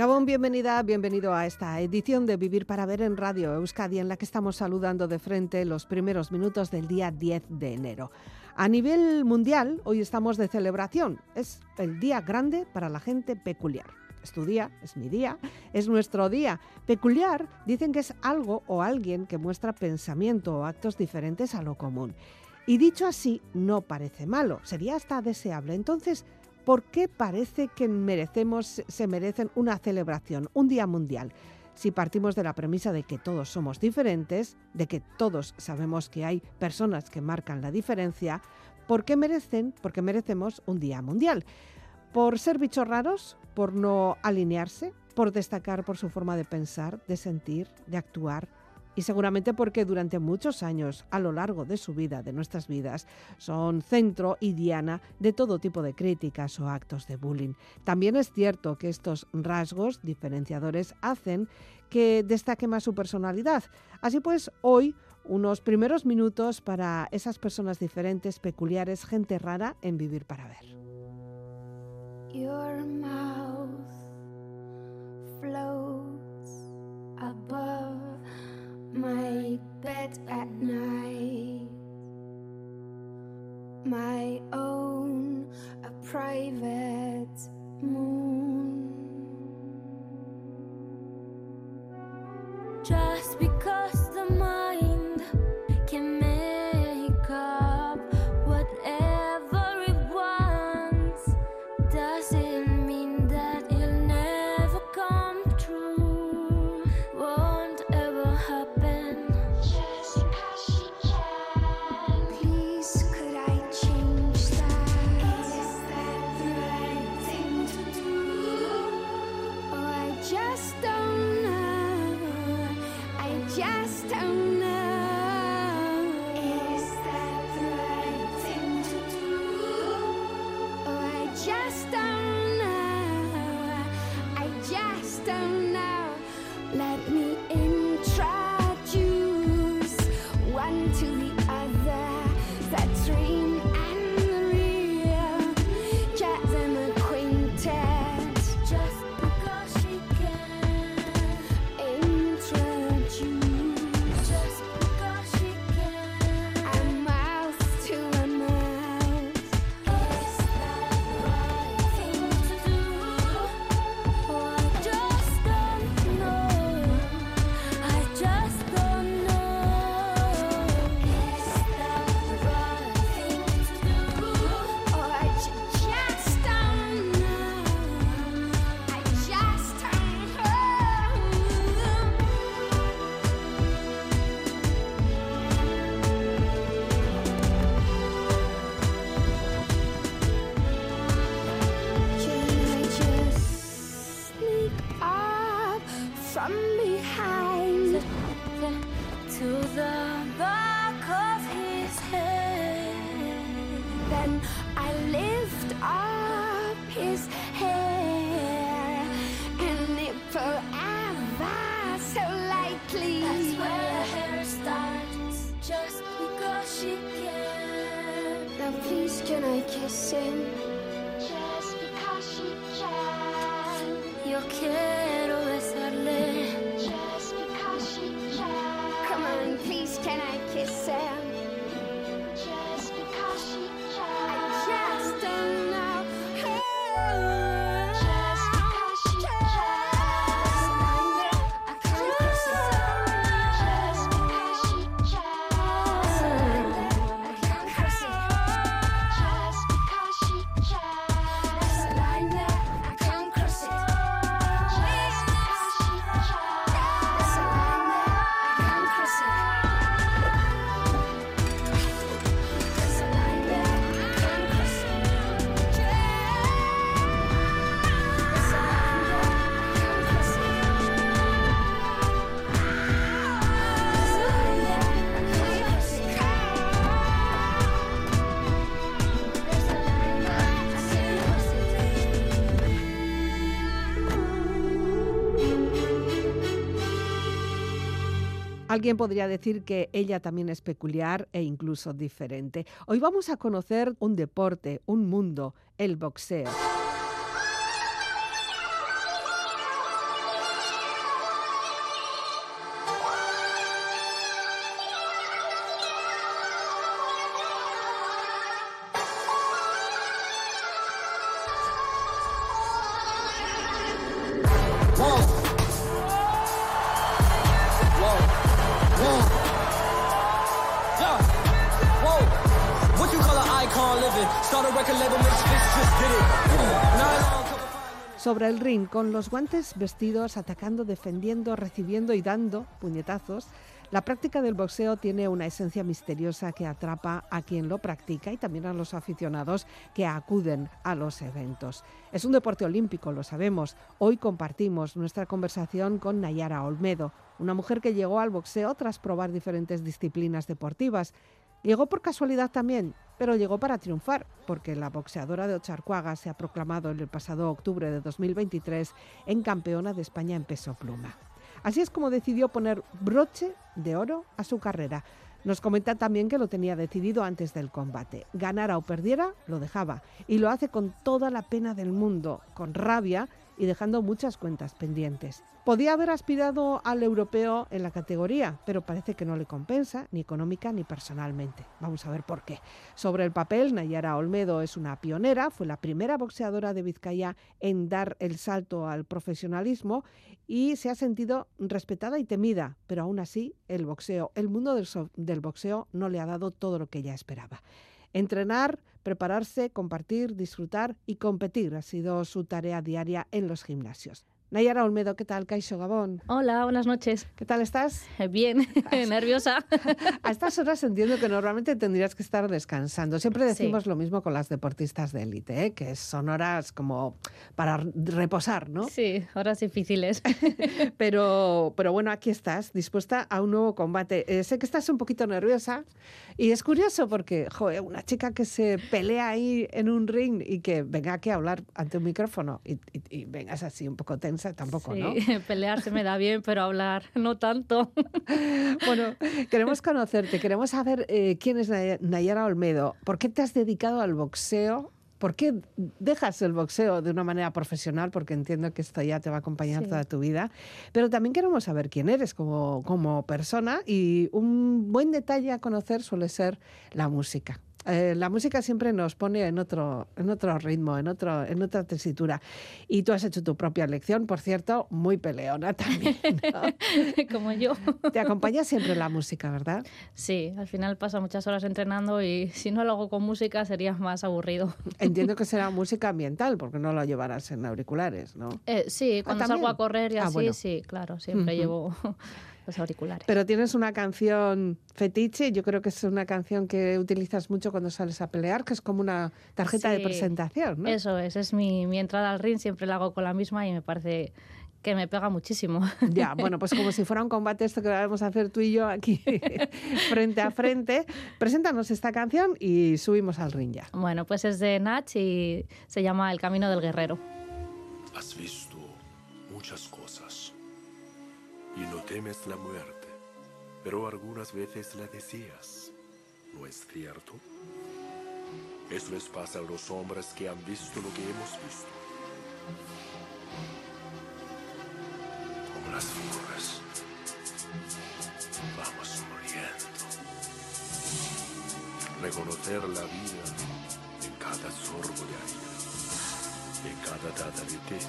Gabón, bienvenida, bienvenido a esta edición de Vivir para Ver en Radio Euskadi, en la que estamos saludando de frente los primeros minutos del día 10 de enero. A nivel mundial, hoy estamos de celebración. Es el día grande para la gente peculiar. Es tu día, es mi día, es nuestro día. Peculiar dicen que es algo o alguien que muestra pensamiento o actos diferentes a lo común. Y dicho así, no parece malo, sería hasta deseable. Entonces, ¿Por qué parece que merecemos, se merecen una celebración, un día mundial? Si partimos de la premisa de que todos somos diferentes, de que todos sabemos que hay personas que marcan la diferencia, ¿por qué merecen, porque merecemos un día mundial? ¿Por ser bichos raros? ¿Por no alinearse? ¿Por destacar por su forma de pensar, de sentir, de actuar? Y seguramente porque durante muchos años a lo largo de su vida, de nuestras vidas, son centro y diana de todo tipo de críticas o actos de bullying. También es cierto que estos rasgos diferenciadores hacen que destaque más su personalidad. Así pues, hoy unos primeros minutos para esas personas diferentes, peculiares, gente rara en Vivir para Ver. Alguien podría decir que ella también es peculiar e incluso diferente. Hoy vamos a conocer un deporte, un mundo, el boxeo. El ring, con los guantes vestidos, atacando, defendiendo, recibiendo y dando puñetazos, la práctica del boxeo tiene una esencia misteriosa que atrapa a quien lo practica y también a los aficionados que acuden a los eventos. Es un deporte olímpico, lo sabemos. Hoy compartimos nuestra conversación con Nayara Olmedo, una mujer que llegó al boxeo tras probar diferentes disciplinas deportivas Llegó por casualidad también, pero llegó para triunfar, porque la boxeadora de Ocharcuaga se ha proclamado en el pasado octubre de 2023 en campeona de España en peso pluma. Así es como decidió poner broche de oro a su carrera. Nos comenta también que lo tenía decidido antes del combate. Ganara o perdiera, lo dejaba. Y lo hace con toda la pena del mundo, con rabia y dejando muchas cuentas pendientes. Podía haber aspirado al europeo en la categoría, pero parece que no le compensa, ni económica ni personalmente. Vamos a ver por qué. Sobre el papel, Nayara Olmedo es una pionera, fue la primera boxeadora de Vizcaya en dar el salto al profesionalismo y se ha sentido respetada y temida, pero aún así el boxeo, el mundo del, del boxeo no le ha dado todo lo que ella esperaba. Entrenar, prepararse, compartir, disfrutar y competir ha sido su tarea diaria en los gimnasios. Nayara Olmedo, ¿qué tal? Caixo Gabón. Hola, buenas noches. ¿Qué tal estás? Eh, bien, nerviosa. A estas horas entiendo que normalmente tendrías que estar descansando. Siempre decimos lo mismo con las deportistas de élite, ¿eh? que son horas como para reposar, ¿no? Sí, horas difíciles. pero, pero bueno, aquí estás, dispuesta a un nuevo combate. Eh, sé que estás un poquito nerviosa y es curioso porque, joder, una chica que se pelea ahí en un ring y que venga aquí a hablar ante un micrófono y, y vengas así un poco tensa tampoco, sí, ¿no? pelear se me da bien, pero hablar no tanto. bueno, queremos conocerte, queremos saber eh, quién es Nayara Olmedo. ¿Por qué te has dedicado al boxeo? ¿Por qué dejas el boxeo de una manera profesional? Porque entiendo que esto ya te va a acompañar toda tu vida. Pero también queremos saber quién eres como, como persona y un buen detalle a conocer suele ser la música. Eh, la música siempre nos pone en otro, en otro ritmo, en, otro, en otra tesitura. Y tú has hecho tu propia lección, por cierto, muy peleona también. Como yo. Te acompaña siempre la música, ¿verdad? Sí, al final pasa muchas horas entrenando y si no lo hago con música sería más aburrido. Entiendo que será música ambiental, porque no lo llevarás en auriculares, ¿no? Eh, sí, ah, cuando salgo a correr y ah, así, sí, claro, siempre llevo auriculares. Pero tienes una canción fetiche, yo creo que es una canción que utilizas mucho cuando sales a pelear, que es como una tarjeta de presentación, ¿no? Eso es, es mi, mi entrada al ring, siempre la hago con la misma y me parece que me pega muchísimo. Ya, bueno, pues como si fuera un combate esto que vamos a hacer tú y yo aquí frente a frente. Preséntanos esta canción y subimos al ring ya. Bueno, pues es de Nach y se llama El Camino del Guerrero. Has visto muchas cosas y no temes la muerte, pero algunas veces la deseas. ¿No es cierto? Eso les pasa a los hombres que han visto lo que hemos visto. Como las flores. Vamos muriendo. Reconocer la vida en cada sorbo de aire, en cada dada de té,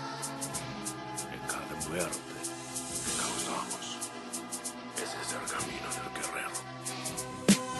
en cada muerte. Ese es el camino del guerrero.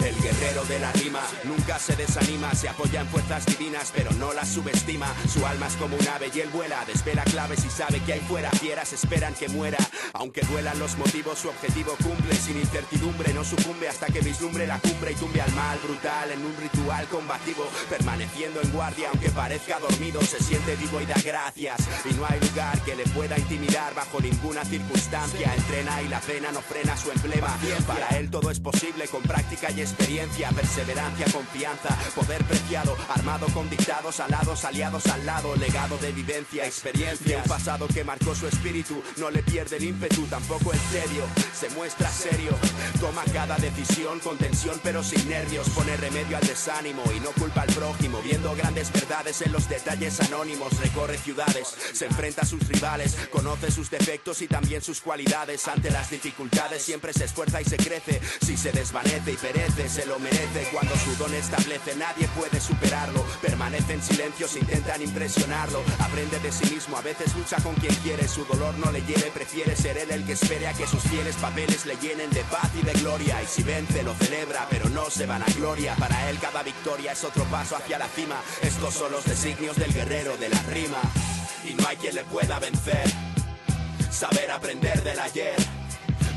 El guerrero de la rima nunca se desanima, se apoya en fuerzas divinas, pero no las subestima. Su alma es como un ave y él vuela, desvela claves y sabe que hay fuera. Fieras esperan que muera, aunque duelan los motivos, su objetivo cumple sin incertidumbre. No sucumbe hasta que vislumbre la cumbre y tumbe al mal brutal en un ritual combativo. Permaneciendo en guardia, aunque parezca dormido, se siente vivo y da gracias. Y no hay lugar que le pueda intimidar bajo ninguna circunstancia. Entrena y la pena no frena su emblema. Para él todo es posible con práctica y experiencia, perseverancia, confianza, poder preciado, armado con dictados, alados, aliados al lado, legado de vivencia, experiencia, un pasado que marcó su espíritu, no le pierde el ímpetu, tampoco el tedio, se muestra serio, toma cada decisión con tensión pero sin nervios, pone remedio al desánimo y no culpa al prójimo, viendo grandes verdades en los detalles anónimos, recorre ciudades, se enfrenta a sus rivales, conoce sus defectos y también sus cualidades, ante las dificultades siempre se esfuerza y se crece, si se desvanece y perece, se lo merece, cuando su don establece nadie puede superarlo, permanece en silencio, se intentan impresionarlo, aprende de sí mismo, a veces lucha con quien quiere, su dolor no le lleve, prefiere ser él el que espere a que sus fieles papeles le llenen de paz y de gloria, y si vence lo celebra, pero no se van a gloria, para él cada victoria es otro paso hacia la cima, estos son los designios del guerrero de la rima, y no hay quien le pueda vencer, saber aprender del ayer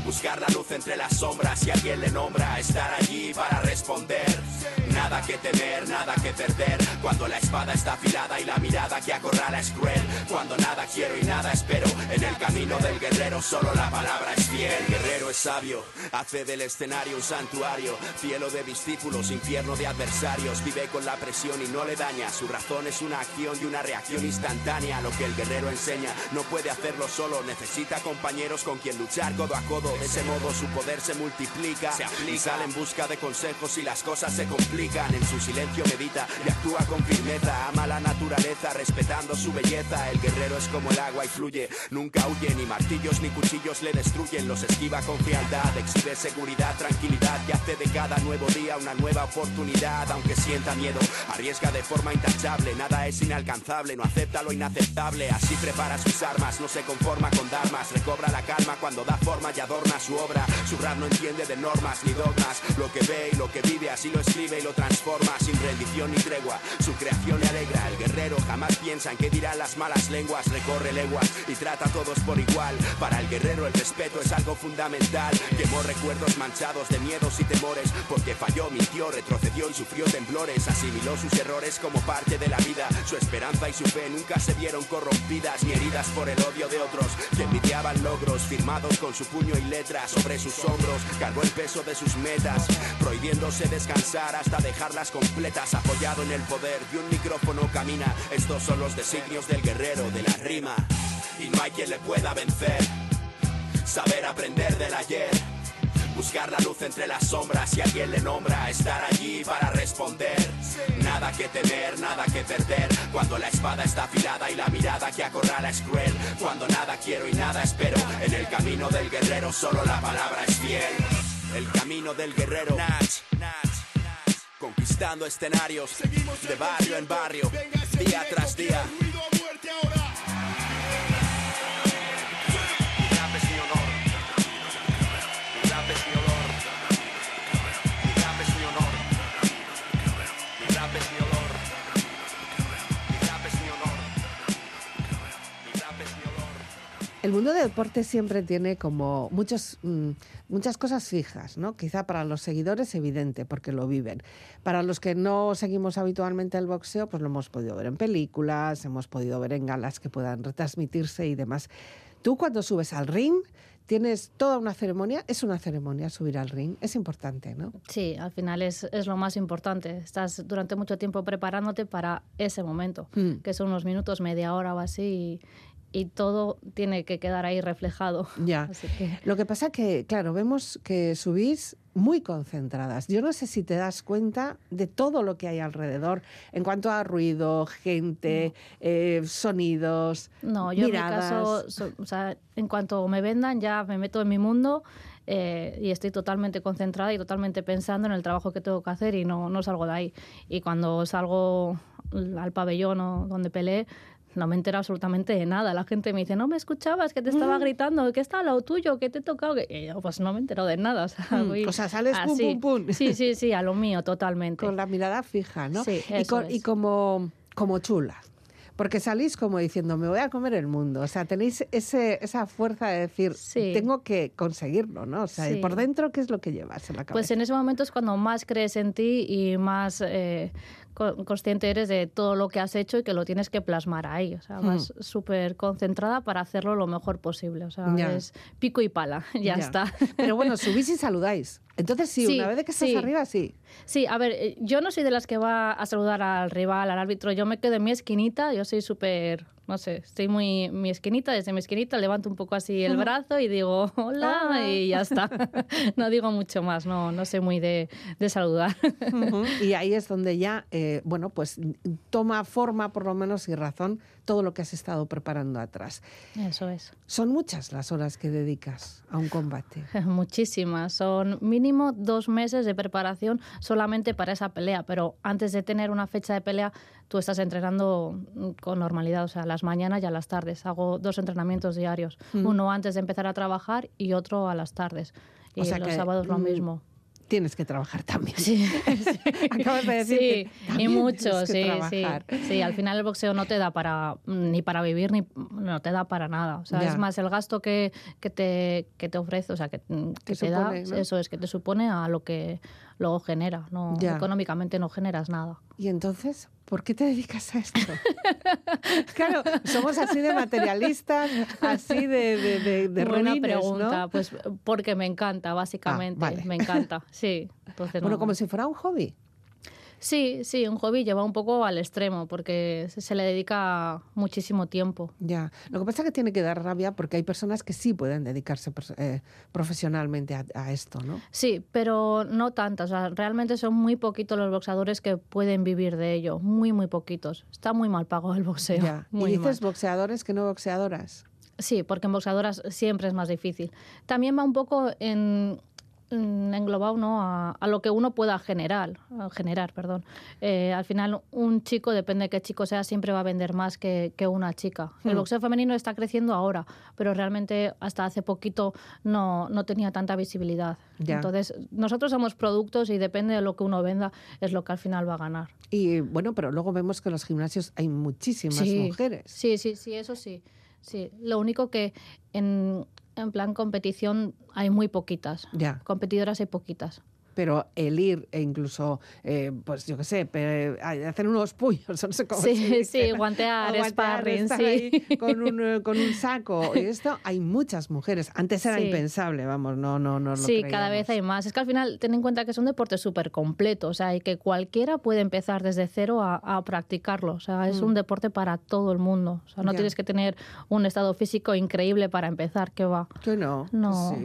Buscar la luz entre las sombras y alguien le nombra estar allí para responder. Nada que temer, nada que perder. Cuando la espada está afilada y la mirada que acorrala es cruel. Cuando nada quiero y nada espero. En el camino del guerrero solo la palabra es fiel. El guerrero es sabio, hace del escenario un santuario. Cielo de discípulos, infierno de adversarios. Vive con la presión y no le daña. Su razón es una acción y una reacción instantánea. Lo que el guerrero enseña no puede hacerlo solo. Necesita compañeros con quien luchar codo a codo. De ese modo su poder se multiplica. Se y sale en busca de consejos y las cosas se complican. En su silencio medita y actúa con firmeza. Ama la naturaleza respetando su belleza. El guerrero es como el agua y fluye. Nunca huye, ni martillos ni cuchillos le destruyen. Los esquiva con frialdad. Exhibe seguridad, tranquilidad y hace de cada nuevo día una nueva oportunidad. Aunque sienta miedo, arriesga de forma intachable. Nada es inalcanzable, no acepta lo inaceptable. Así prepara sus armas, no se conforma con darmas. Recobra la calma cuando da forma y adorna su obra. Su rap no entiende de normas ni dogmas. Lo que ve y lo que vive así lo escribe y lo transforma sin rendición ni tregua. Su creación le alegra. El guerrero jamás piensa en qué dirán las malas lenguas. Recorre leguas y trata a todos por igual. Para el guerrero el respeto es algo fundamental. Quemó recuerdos manchados de miedos y temores. Porque falló, mintió, retrocedió y sufrió temblores. Asimiló sus errores como parte de la vida. Su esperanza y su fe nunca se vieron corrompidas ni heridas por el odio de otros. Que envidiaban logros firmados con su puño y letra sobre sus hombros. Cargó el peso de sus metas, prohibiéndose descansar hasta dejarlas completas, apoyado en el poder de un micrófono camina. Estos son los designios del guerrero de la rima, y no hay quien le pueda vencer. Saber aprender del ayer. Buscar la luz entre las sombras. Y alguien le nombra Estar allí para responder. Nada que temer, nada que perder. Cuando la espada está afilada y la mirada que acorrala es cruel. Cuando nada quiero y nada espero. En el camino del guerrero solo la palabra es fiel. El camino del guerrero Conquistando escenarios De barrio en barrio Día tras día Mi rap es mi honor. Mi rap es mi honor. Mi rap es mi honor. Mi rap es mi honor. Mi rap es mi honor. Mi rap es mi honor. El mundo del deporte siempre tiene como muchos, mm, muchas cosas fijas, ¿no? Quizá para los seguidores evidente, porque lo viven. Para los que no seguimos habitualmente el boxeo, pues lo hemos podido ver en películas, hemos podido ver en galas que puedan retransmitirse y demás. Tú cuando subes al ring tienes toda una ceremonia, es una ceremonia subir al ring, es importante, ¿no? Sí, al final es, es lo más importante. Estás durante mucho tiempo preparándote para ese momento, Mm. que son unos minutos, media hora o así, y, todo tiene que quedar ahí reflejado. Ya. Así que Lo que pasa que, claro, vemos que subís muy concentradas. Yo no sé si te das cuenta de todo lo que hay alrededor en cuanto a ruido, gente, eh, sonidos, no, yo miradas. en mi caso, so- o sea, en cuanto me vendan ya me meto en mi mundo eh, y estoy totalmente concentrada y totalmente pensando en el trabajo que tengo que hacer y no, no salgo de ahí. Y cuando salgo al pabellón o donde peleé, no me entero absolutamente de nada. La gente me dice, no me escuchabas, que te Mm. estaba gritando, que está al lado tuyo, que te he tocado. que-". Y yo, pues no me entero de nada. O sea, Mm, voy o sea, sales pum, así. pum, pum. Sí, sí, sí, a lo mío, totalmente. con la mirada fija, ¿no? Sí, y, eso y como, como chula. Porque salís como diciendo, me voy a comer el mundo. O sea, tenéis ese, esa fuerza de decir, Sí. tengo que conseguirlo, ¿no? O sea, y por dentro, ¿qué es lo que llevas en la cabeza? Pues en ese momento es cuando más crees en ti y más eh, consciente eres de todo lo que has hecho y que lo tienes que plasmar ahí. O sea, vas hmm. súper concentrada para hacerlo lo mejor posible. O sea, es pico y pala, ya, está. Pero bueno, subís y saludáis. Entonces sí, una vez que estás arriba, sí. Sí, a ver, eh, yo no soy de las que va a saludar al rival, al árbitro. Yo me quedo en mi esquinita, yo soy súper no sé, estoy muy mi esquinita, desde mi esquinita levanto un poco así el brazo y digo hola ah. y ya está. no digo mucho más, no, no sé muy de, de saludar. Y ahí es donde ya, eh, bueno, pues toma forma por lo menos y razón todo lo que has estado preparando atrás. Eso es. Son muchas las horas que dedicas a un combate. Muchísimas, son mínimo dos meses de preparación solamente para esa pelea, pero antes de tener una fecha de pelea tú estás entrenando con normalidad, o sea, las mañanas y a las tardes. Hago dos entrenamientos diarios, mm. uno antes de empezar a trabajar y otro a las tardes. Y o sea los sábados lo mm, mismo tienes que trabajar también. Sí, acabas de decir. Sí, y mucho, sí, sí. Sí, al final el boxeo no te da para ni para vivir ni no te da para nada. O sea, es más el gasto que, que, te, que te ofrece, o sea, que, que te da, eso es que te supone a lo que luego genera. No, económicamente no generas nada. Y entonces, ¿por qué te dedicas a esto? claro, somos así de materialistas, así de, de, de, Buena pregunta, pues porque me encanta, básicamente. Ah, me encanta, sí. bueno, como si fuera un hobby. Sí, sí, un hobby lleva un poco al extremo porque se le dedica muchísimo tiempo. Ya, lo que pasa es que tiene que dar rabia porque hay personas que sí pueden dedicarse eh, profesionalmente a, esto, ¿no? Sí, pero no tantas. realmente son muy poquitos los boxeadores que pueden vivir de ello, muy, muy poquitos. Está muy mal pago el boxeo. Ya. ¿Y dices boxeadores que no boxeadoras? Sí, porque en boxeadoras siempre es más difícil. También va un poco en englobado ¿no? a, lo que uno pueda generar. generar perdón. Eh, al final, un chico, depende de qué chico sea, siempre va a vender más que, que una chica. El hmm. boxeo femenino está creciendo ahora, pero realmente hasta hace poquito no, no tenía tanta visibilidad. Entonces, nosotros somos productos y depende de lo que uno venda, es lo que al final va a ganar. Y bueno, pero luego vemos que en los gimnasios hay muchísimas mujeres. Sí, sí, sí, eso sí. Sí, lo único que en, en plan competición hay muy poquitas. Ya. Competidoras hay poquitas pero el ir e incluso, eh, pues yo qué sé, hacer unos puños, no sé cómo sí, se Sí, guantear, sparring, sí. con, un, eh, con un saco. Y esto hay muchas mujeres. Antes era impensable, vamos, no, no, no. Sí, cada vez hay más. Es que al final, ten en cuenta que es un deporte súper completo, o sea, y que cualquiera puede empezar desde cero a, practicarlo. O sea, es un mm. deporte para todo el mundo. O sea, no tienes que tener un estado físico increíble para empezar, ¿qué va? Que no. No,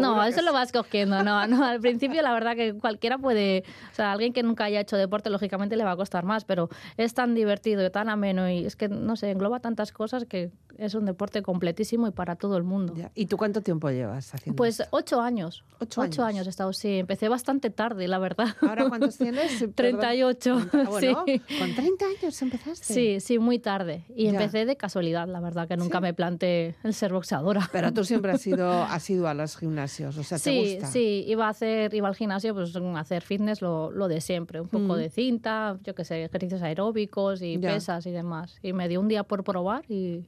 no eso lo vas cogiendo, no, no. Al principio, la verdad que cualquiera puede, o sea, alguien que nunca haya hecho deporte, lógicamente le va a costar más, pero es tan divertido y tan ameno y es que, no sé, engloba tantas cosas que es un deporte completísimo y para todo el mundo. ¿Y tú cuánto tiempo llevas haciendo Pues ocho años. ¿Ocho, ocho años? he estado, sí. Empecé bastante tarde, la verdad. ¿Ahora cuántos tienes? 38. Ah, sí. ¿Con 30 años empezaste? Sí, sí, muy tarde. Y empecé de casualidad, la verdad, que nunca me planteé el ser boxeadora. Pero tú siempre has ido, has ido a los gimnasios, o sea, ¿te sí, gusta? Sí, iba a hacer, iba al gimnasio, pues hacer fitness lo, lo de siempre. Un poco mm. de cinta, yo qué sé, ejercicios aeróbicos y pesas y demás. Y me dio un día por probar y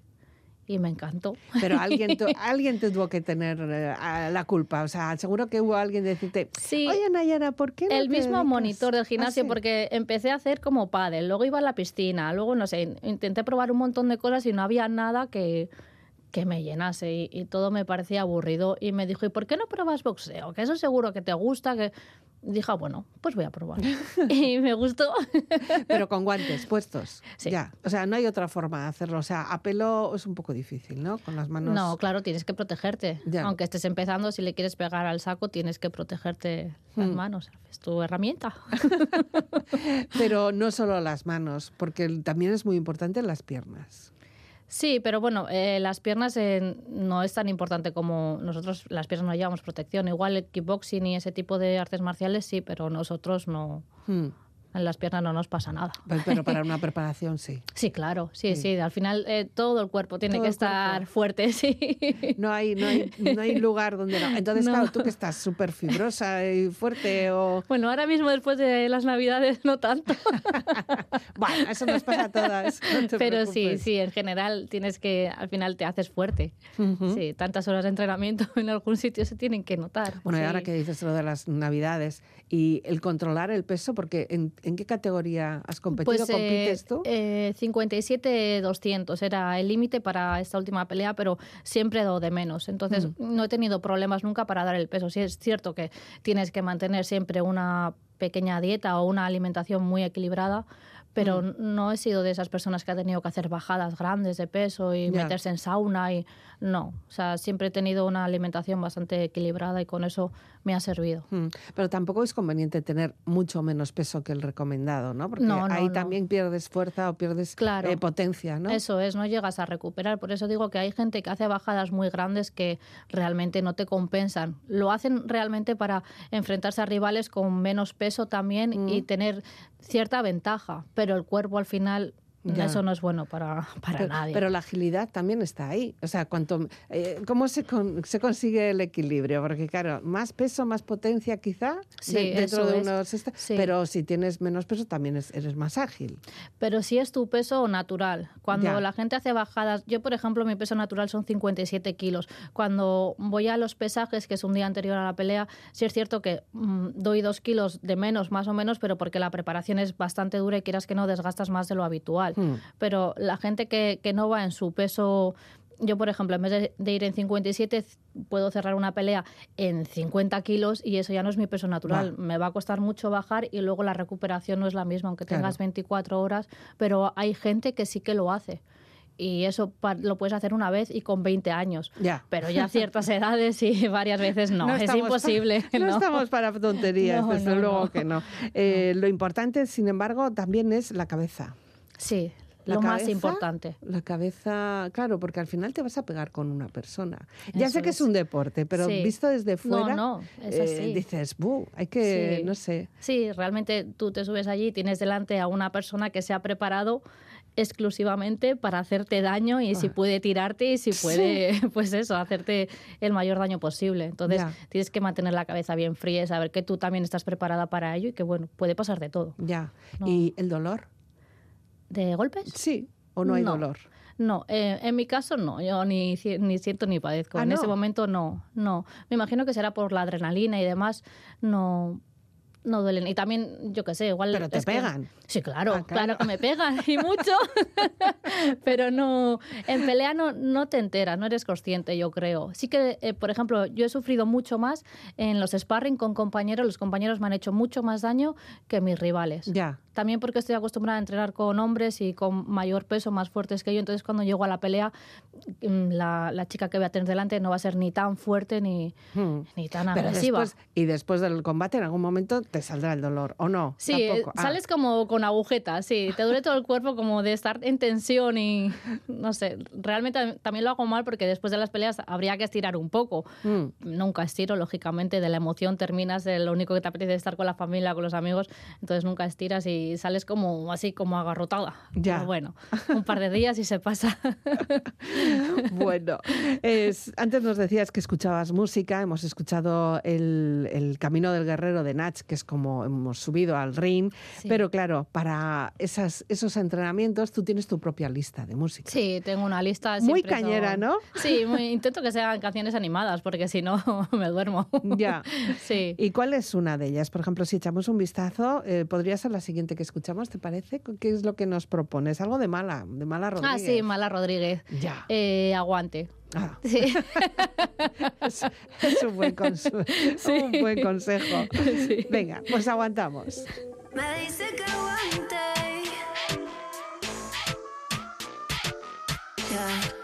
y me encantó. Pero alguien, alguien tuvo que tener eh, la culpa. O sea, seguro que hubo alguien decirte, sí, oye Nayara, ¿por qué no El mismo monitor del gimnasio, ah, porque empecé a hacer como pádel, luego iba a la piscina, luego, no sé, intenté probar un montón de cosas y no había nada que, que me llenase y, y, todo me parecía aburrido. Y me dijo, ¿y por qué no pruebas boxeo? Que eso seguro que te gusta, que dije, ah, bueno, pues voy a probar. y me gustó. Pero con guantes puestos. Sí. Ya. O sea, no hay otra forma de hacerlo. O sea, a pelo es un poco difícil, ¿no? Con las manos. No, claro, tienes que protegerte. Aunque estés empezando, si le quieres pegar al saco, tienes que protegerte las hmm. manos. Es tu herramienta. Pero no solo las manos, porque también es muy importante las piernas. Sí, pero bueno, eh, las piernas eh, no es tan importante como nosotros, las piernas no llevamos protección. Igual el kickboxing y ese tipo de artes marciales sí, pero nosotros no. Hmm en las piernas no nos pasa nada. Pero para una preparación sí. Sí, claro, sí, sí. Al final eh, todo el cuerpo tiene que estar fuerte, sí. No hay, no, hay, no hay lugar donde no. Entonces, claro, tú que estás súper fibrosa y fuerte o... Bueno, ahora mismo después de las navidades no tanto. bueno, eso nos pasa a todas. Pero sí, sí, en general tienes que, al final te haces fuerte. Sí, tantas horas de entrenamiento en algún sitio se tienen que notar. Bueno, y ahora que dices lo de las navidades y el controlar el peso, porque ¿En qué categoría has competido? Pues, eh, ¿Compites tú? Eh, 57-200 era el límite para esta última pelea, pero siempre he dado de menos. Entonces, no he tenido problemas nunca para dar el peso. Sí es cierto que tienes que mantener siempre una pequeña dieta o una alimentación muy equilibrada, pero no he sido de esas personas que ha tenido que hacer bajadas grandes de peso y meterse en sauna y no, o sea, siempre he tenido una alimentación bastante equilibrada y con eso me ha servido. Mm, Pero tampoco es conveniente tener mucho menos peso que el recomendado, ¿no? Porque No, no, ahí no. también pierdes fuerza o pierdes Claro. eh, potencia, ¿no? Eso es, no llegas a recuperar. Por eso digo que hay gente que hace bajadas muy grandes que realmente no te compensan. Lo hacen realmente para enfrentarse a rivales con menos peso también y tener cierta ventaja. Pero el cuerpo al final, Ya. eso no es bueno para, para pero, nadie. pero la agilidad también está ahí. O sea, cuanto, eh, ¿cómo se, con- se consigue el equilibrio? Porque claro, más peso, más potencia quizá Sí, de- dentro de es. unos... Sí. Pero si tienes menos peso también es- eres más ágil. Pero si es tu peso natural. Cuando Ya. la gente hace bajadas, yo por ejemplo mi peso natural son 57 kilos. Cuando voy a los pesajes, que es un día anterior a la pelea, sí es cierto que mm, doy dos kilos de menos más o menos, pero porque la preparación es bastante dura y quieras que no desgastas más de lo habitual. Hmm. Pero la gente que, que no va en su peso... Yo, por ejemplo, en vez de, de ir en 57, c- puedo cerrar una pelea en 50 kilos y eso ya no es mi peso natural. Me va a costar mucho bajar y luego la recuperación no es la misma, aunque Claro. tengas 24 horas, pero hay gente que sí que lo hace. Y eso lo puedes hacer una vez y con 20 años. Ya. Pero ya a ciertas edades y varias veces no, es estamos pa- imposible. no, no. estamos para tonterías, No, desde no, luego no. que no. Eh, Lo importante, sin embargo, también es la cabeza. Sí, La lo más cabeza, importante. La cabeza, claro, porque al final te vas a pegar con una persona. Ya sé que es es. un deporte, pero Sí. visto desde fuera, no, es eh, así. dices, "Buh, hay que, Sí. no sé. Sí, realmente tú te subes allí y tienes delante a una persona que se ha preparado exclusivamente para hacerte daño y si puede tirarte y si puede, pues eso, hacerte el mayor daño posible. Entonces Ya. tienes que mantener la cabeza bien fría y saber que tú también estás preparada para ello y que, bueno, puede pasar de todo. Ya. No. ¿Y el dolor? ¿De golpes? Sí, o no hay No. dolor. No, eh, en mi caso no, yo ni, ni siento ni padezco. Ah, en ¿no? ese momento no, no. Me imagino que será por la adrenalina y demás, no, no duelen. Y también, yo qué sé, igual... Pero te que- pegan. Sí, claro, Ah, claro. claro. que me pegan y mucho, pero no, en pelea no, no te enteras, no eres consciente, yo creo. Sí que, eh, por ejemplo, yo he sufrido mucho más en los sparring con compañeros, los compañeros me han hecho mucho más daño que mis rivales. Ya. También porque estoy acostumbrada a entrenar con hombres y con mayor peso, más fuertes que yo. Entonces, cuando llego a la pelea, mm, la, la chica que voy a tener delante no va a ser ni tan fuerte ni, Hmm. ni tan Pero agresiva. después, y después del combate, en algún momento te saldrá el dolor, ¿o no? Sí, eh. Ah, sales como con agujetas, sí. Te duele todo el cuerpo como de estar en tensión y no sé. Realmente tam- también lo hago mal porque después de las peleas habría que estirar un poco. mm. Nunca estiro, lógicamente, de la emoción terminas, eh, lo único que te apetece es estar con la familia, con los amigos, entonces nunca estiras y sales como así, como agarrotada. Ya. Pero bueno, un par de días y se pasa. Bueno, es- antes nos decías que escuchabas música, hemos escuchado el, el Camino del Guerrero de Nach, que es como hemos subido al ring, Sí. pero claro, para esas, esos entrenamientos tú tienes tu propia lista de música. Sí, tengo una lista. Muy cañera, son- ¿no? Sí, muy- intento que sean canciones animadas porque si no me duermo. Ya. Sí. ¿Y cuál es una de ellas? Por ejemplo, si echamos un vistazo, eh, podría ser la siguiente que escuchamos, ¿te parece? ¿Qué es lo que nos propones? Algo de mala, de mala Rodríguez. Ah, sí, Mala Rodríguez. Ya. Eh, aguante. Ah, Sí. es, es un, buen conse- un buen consejo. Sí. Venga, pues aguantamos. Me dice que aguante. Ya.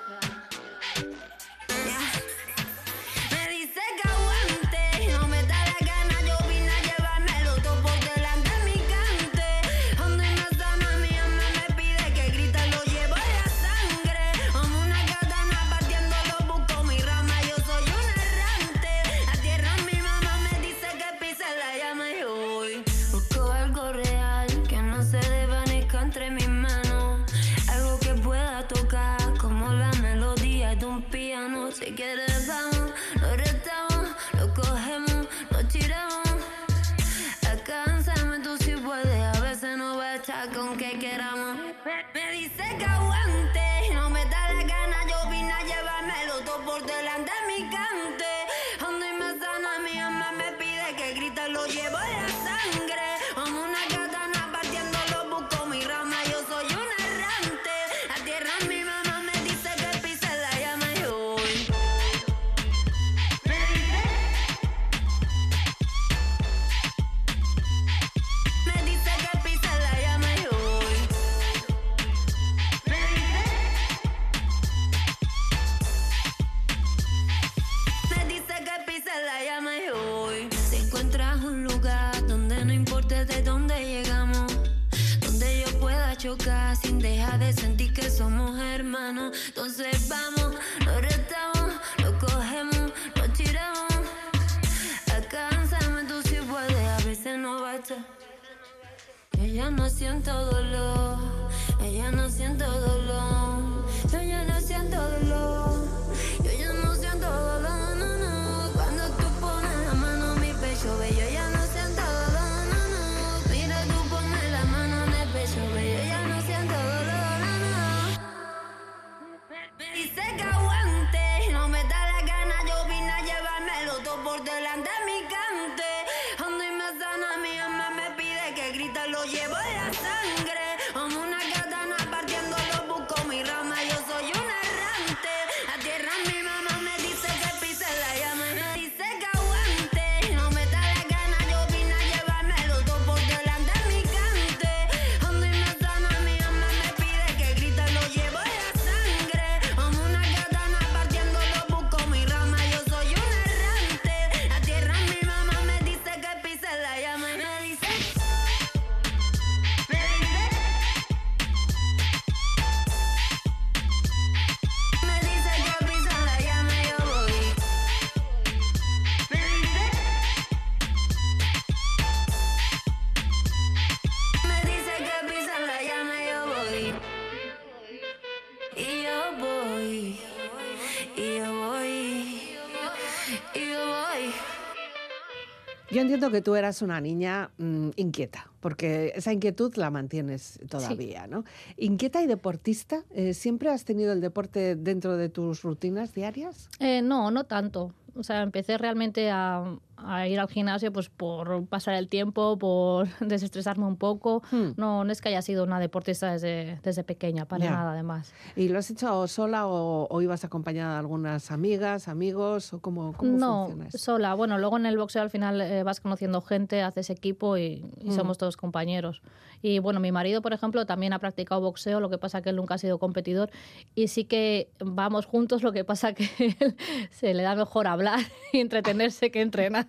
Entiendo que tú eras una niña mm, inquieta, porque esa inquietud la mantienes todavía, ¿no? Inquieta y deportista, eh, ¿siempre has tenido el deporte dentro de tus rutinas diarias? Eh, no, no tanto. O sea, empecé realmente a, a ir al gimnasio pues por pasar el tiempo, por desestresarme un poco. Hmm. No, no es que haya sido una deportista desde, desde pequeña, para Ya. nada además. ¿Y lo has hecho sola o, o ibas acompañada de algunas amigas, amigos? o ¿Cómo, cómo no, funciona eso? sola. Bueno, luego en el boxeo al final eh, vas conociendo gente, haces equipo y, y Mm. somos todos compañeros. Y bueno, mi marido, por ejemplo, también ha practicado boxeo, lo que pasa que él nunca ha sido competidor y sí que vamos juntos, lo que pasa que él se le da mejor hablar y entretenerse que entrenar.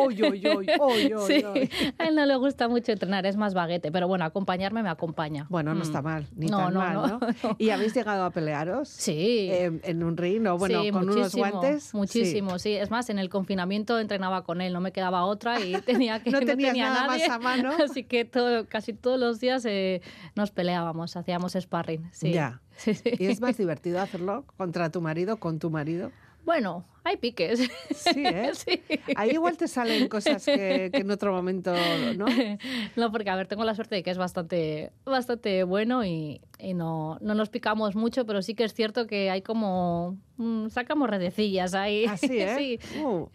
Uy, uy, uy, Sí, a él no le gusta mucho entrenar, es más baguete, pero bueno, acompañarme me acompaña. Bueno, no Mm. está mal, ni No, tan no, mal, no, ¿no? ¿Y habéis llegado a pelearos? Sí. Eh, en un ring o bueno, Sí, con unos guantes. Sí. Muchísimo, sí. Es más, en el confinamiento entrenaba con él, no me quedaba otra y tenía que No tenía nada más nadie, a mano. Así que todo, casi todos los días eh, nos peleábamos, hacíamos sparring. Sí. Ya. Sí, sí. ¿Y es más divertido hacerlo contra tu marido, con tu marido? Bueno, hay piques. Sí, ¿eh? Sí. Ahí igual te salen cosas que, que en otro momento, ¿no? No, porque a ver, tengo la suerte de que es bastante, bastante bueno y, y no, no nos picamos mucho, pero sí que es cierto que hay como... mm, sacamos redecillas ahí. Así, ¿eh? Sí. Uh.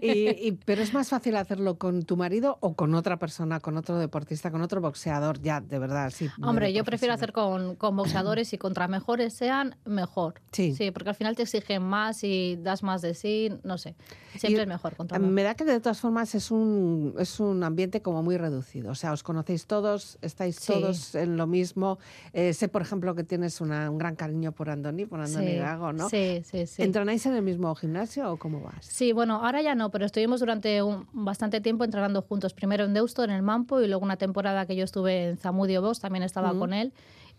Y- y- pero es más fácil hacerlo con tu marido o con otra persona, con otro deportista, con otro boxeador, ya, de verdad, sí. Hombre, yo prefiero hacer con, con boxeadores y contra mejores sean, mejor. Sí. Sí, porque al final te exigen más y das más de sí, no sé. Siempre Y es mejor contra Me da que de todas formas es un, es un ambiente como muy reducido. O sea, os conocéis todos, estáis Sí. todos en lo mismo. Eh, sé, por ejemplo, que tienes una- un gran cariño por Andoni, por Andoni sí. Gago, ¿no? Sí, sí, sí. ¿Entrenáis en el mismo gimnasio o cómo vas? Sí, bueno, ahora ya no, pero estuvimos durante un, bastante tiempo entrenando juntos. Primero en Deusto, en el Mampo, y luego una temporada que yo estuve en Zamudio Bosch, también estaba Ujú. con él.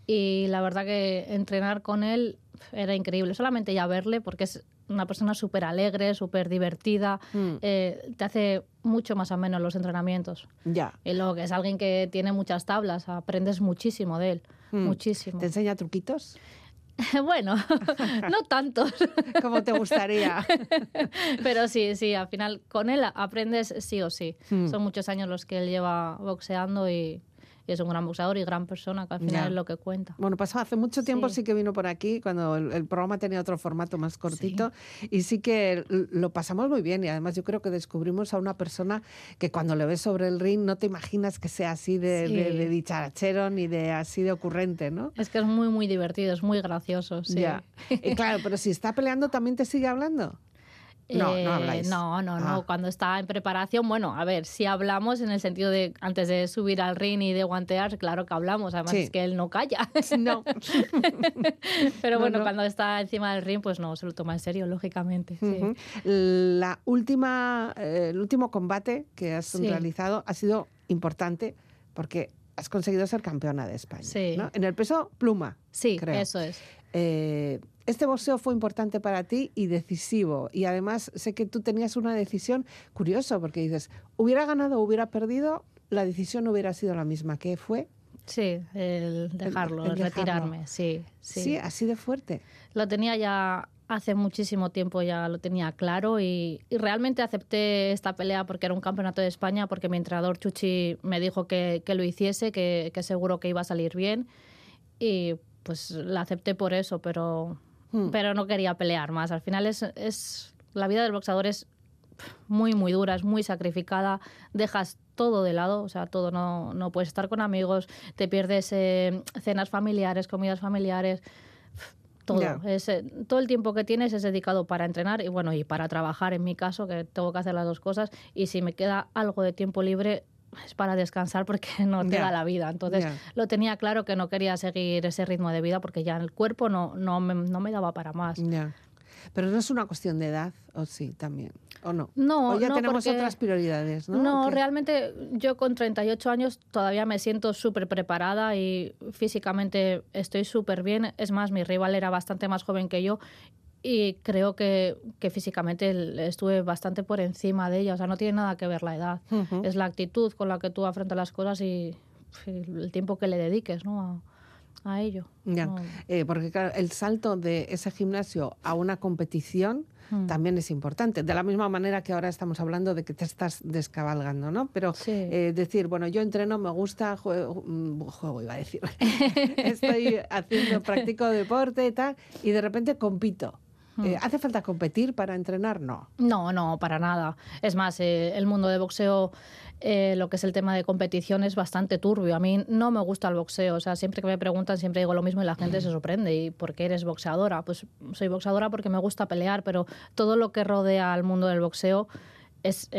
Y la verdad que entrenar con él era increíble. Solamente ya verle, porque es una persona súper alegre, súper divertida. Mm, eh, te hace mucho más ameno los entrenamientos. ya. Y luego que es alguien que tiene muchas tablas, aprendes muchísimo de él. Mm. Muchísimo. ¿Te enseña truquitos? bueno, no tantos. Como te gustaría. Pero sí, sí, al final con él aprendes sí o sí. Hmm. Son muchos años los que él lleva boxeando y, y es un gran boxeador y gran persona, que al final Ya. es lo que cuenta. Bueno, pasó hace mucho tiempo, sí, Sí. que vino por aquí, cuando el, el programa tenía otro formato más cortito, y sí que lo pasamos muy bien. Y además yo creo que descubrimos a una persona que cuando le ves sobre el ring no te imaginas que sea así de, Sí. de- de dicharachero ni de así de ocurrente, ¿no? Es que es muy, muy divertido, es muy gracioso. Sí. Ya. Y claro, pero si está peleando, ¿también te sigue hablando? No, Eh, no habláis. No, no, no. Ah. Cuando está en preparación, bueno, a ver, si hablamos en el sentido de antes de subir al ring y de guantear, claro que hablamos. Además Sí. es que él no calla. No. Pero No, bueno, no. cuando está encima del ring, pues no, se lo toma en serio, lógicamente. sí. La última, eh, el último combate que has Sí. realizado ha sido importante porque has conseguido ser campeona de España. Sí. ¿no? En el peso pluma. Sí, creo. eso es. Eh, este boxeo fue importante para ti y decisivo. Y además sé que tú tenías una decisión curiosa porque dices, hubiera ganado o hubiera perdido, la decisión no hubiera sido la misma. ¿Qué fue? Sí, el dejarlo, el el, retirarme, sí, sí. Sí, así de fuerte. Lo tenía ya hace muchísimo tiempo, ya lo tenía claro y, y realmente acepté esta pelea porque era un campeonato de España, porque mi entrenador Chuchi me dijo que, que lo hiciese, que, que seguro que iba a salir bien y pues la acepté por eso, pero, Hmm. pero no quería pelear más. Al final es, es la vida del boxeador es muy, muy dura, es muy sacrificada, dejas todo de lado, o sea, todo, no, no puedes estar con amigos, te pierdes eh, cenas familiares, comidas familiares, todo. Ya. Es, eh, todo el tiempo que tienes es dedicado para entrenar y bueno, y para trabajar en mi caso, que tengo que hacer las dos cosas, y si me queda algo de tiempo libre es para descansar porque no te da la vida. Entonces lo tenía claro que no quería seguir ese ritmo de vida porque ya el cuerpo no, no, me, no me daba para más. Pero no es una cuestión de edad, ¿o sí también? ¿O no? No, o ya no, tenemos porque- otras prioridades, ¿no? No, realmente yo con 38 años todavía me siento súper preparada y físicamente estoy súper bien. Es más, mi rival era bastante más joven que yo y creo que, que físicamente estuve bastante por encima de ella. O sea, no tiene nada que ver la edad. Ujú. Es la actitud con la que tú afrontas las cosas y, y el tiempo que le dediques ¿no? a, a ello. Ya. No. Eh, porque claro, el salto de ese gimnasio a una competición Mm. también es importante. De la misma manera que ahora estamos hablando de que te estás descabalgando, ¿no? Pero Sí. eh, decir, bueno, yo entreno, me gusta, juego, mm, juego iba a decir, estoy haciendo, practico deporte y tal, y de repente compito. Mm. Eh, ¿Hace falta competir para entrenar? No. No, no, para nada. Es más, eh, el mundo de boxeo, eh, lo que es el tema de competición, es bastante turbio. A mí no me gusta el boxeo. O sea, siempre que me preguntan, siempre digo lo mismo y la gente se sorprende. ¿Y por qué eres boxeadora? Pues soy boxeadora porque me gusta pelear, pero todo lo que rodea al mundo del boxeo es...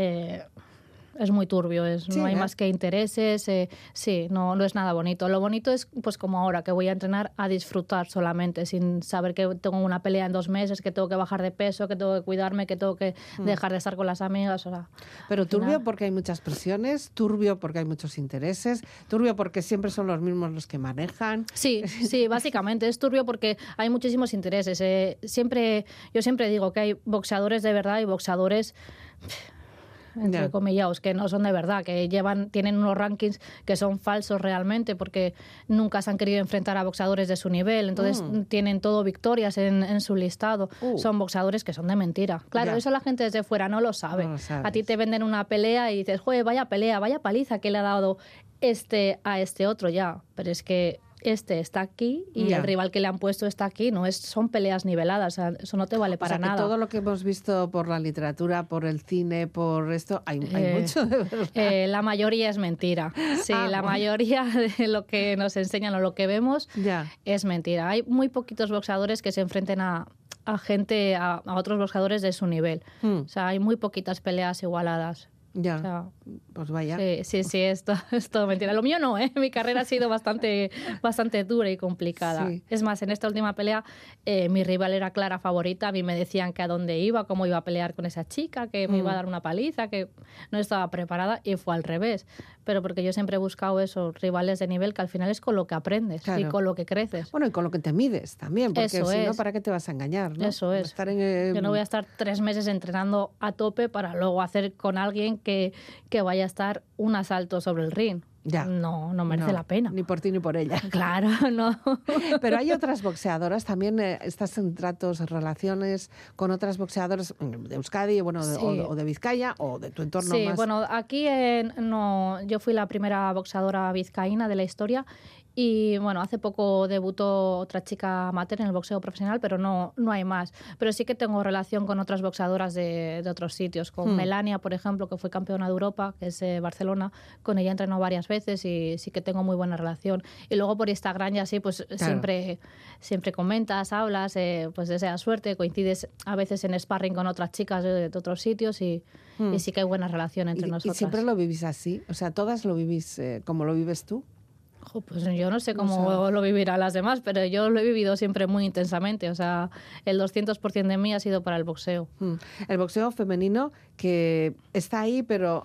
es muy turbio, es, Sí, no hay ¿eh? más que intereses, eh, sí, no, no es nada bonito. Lo bonito es, pues como ahora, que voy a entrenar a disfrutar solamente, sin saber que tengo una pelea en dos meses, que tengo que bajar de peso, que tengo que cuidarme, que tengo que dejar de estar con las amigas. O sea, Pero turbio final- porque hay muchas presiones, turbio porque hay muchos intereses, turbio porque siempre son los mismos los que manejan. Sí, sí, básicamente es turbio porque hay muchísimos intereses. eh, siempre, yo siempre digo que hay boxeadores de verdad y boxeadores entre Ya. comillados, que no son de verdad, que llevan, tienen unos rankings que son falsos realmente porque nunca se han querido enfrentar a boxeadores de su nivel, entonces Mm. tienen todo victorias en, en su listado. Uh. Son boxeadores que son de mentira. Claro, eso la gente desde fuera no lo sabe. No lo sabes. a ti te venden una pelea y dices, joder, vaya pelea, vaya paliza que le ha dado este a este otro ya, pero es que este está aquí y el rival que le han puesto está aquí, no es son peleas niveladas, o sea, eso no te vale para o sea, nada. todo lo que hemos visto por la literatura, por el cine, por esto, hay, hay Eh, mucho de verdad. Eh, la mayoría es mentira. Sí, Ah, la bueno. mayoría de lo que nos enseñan o lo que vemos es mentira. Hay muy poquitos boxeadores que se enfrenten a, a gente, a, a otros boxeadores de su nivel. Mm, O sea, hay muy poquitas peleas igualadas. Ya. O sea, pues vaya. Sí, sí, sí, esto es todo mentira. Lo mío no, ¿eh? Mi carrera ha sido bastante, bastante dura y complicada. Sí. Es más, en esta última pelea eh, mi rival era clara favorita. A mí me decían que a dónde iba, cómo iba a pelear con esa chica, que me Mm. iba a dar una paliza, que no estaba preparada y fue al revés. Pero porque yo siempre he buscado esos rivales de nivel que al final es con lo que aprendes y con lo que creces. Bueno, y con lo que te mides también, porque Eso si no, es. ¿para qué te vas a engañar? ¿no? Eso es. Estar en, eh, Yo no voy a estar tres meses entrenando a tope para luego hacer con alguien que, que vaya a estar un asalto sobre el ring. Ya. No, no merece no, la pena. Ni por ti ni por ella. Claro, no. Pero hay otras boxeadoras, también eh, estás en tratos, relaciones con otras boxeadoras mm, de Euskadi, bueno, Sí. o, de, o de Vizcaya, o de tu entorno Sí, más. bueno, aquí en- no, yo fui la primera boxeadora vizcaína de la historia Y bueno, hace poco debutó otra chica amateur en el boxeo profesional, pero no, no hay más. Pero sí que tengo relación con otras boxeadoras de, de otros sitios, con Hmm. Melania, por ejemplo, que fue campeona de Europa, que es de Barcelona. Con ella entrenó varias veces y sí que tengo muy buena relación. Y luego por Instagram ya sí, pues siempre, siempre comentas, hablas, eh, pues deseas suerte, coincides a veces en sparring con otras chicas de, de otros sitios y, y sí que hay buena relación entre Hmm. ¿Y, y nosotras. siempre lo vivís así? O sea, ¿todas lo vivís eh, como lo vives tú? Jo, Pues yo no sé cómo lo vivirán las demás, pero yo lo he vivido siempre muy intensamente. O sea, el 200% de mí ha sido para el boxeo. Mm. El boxeo femenino que está ahí, pero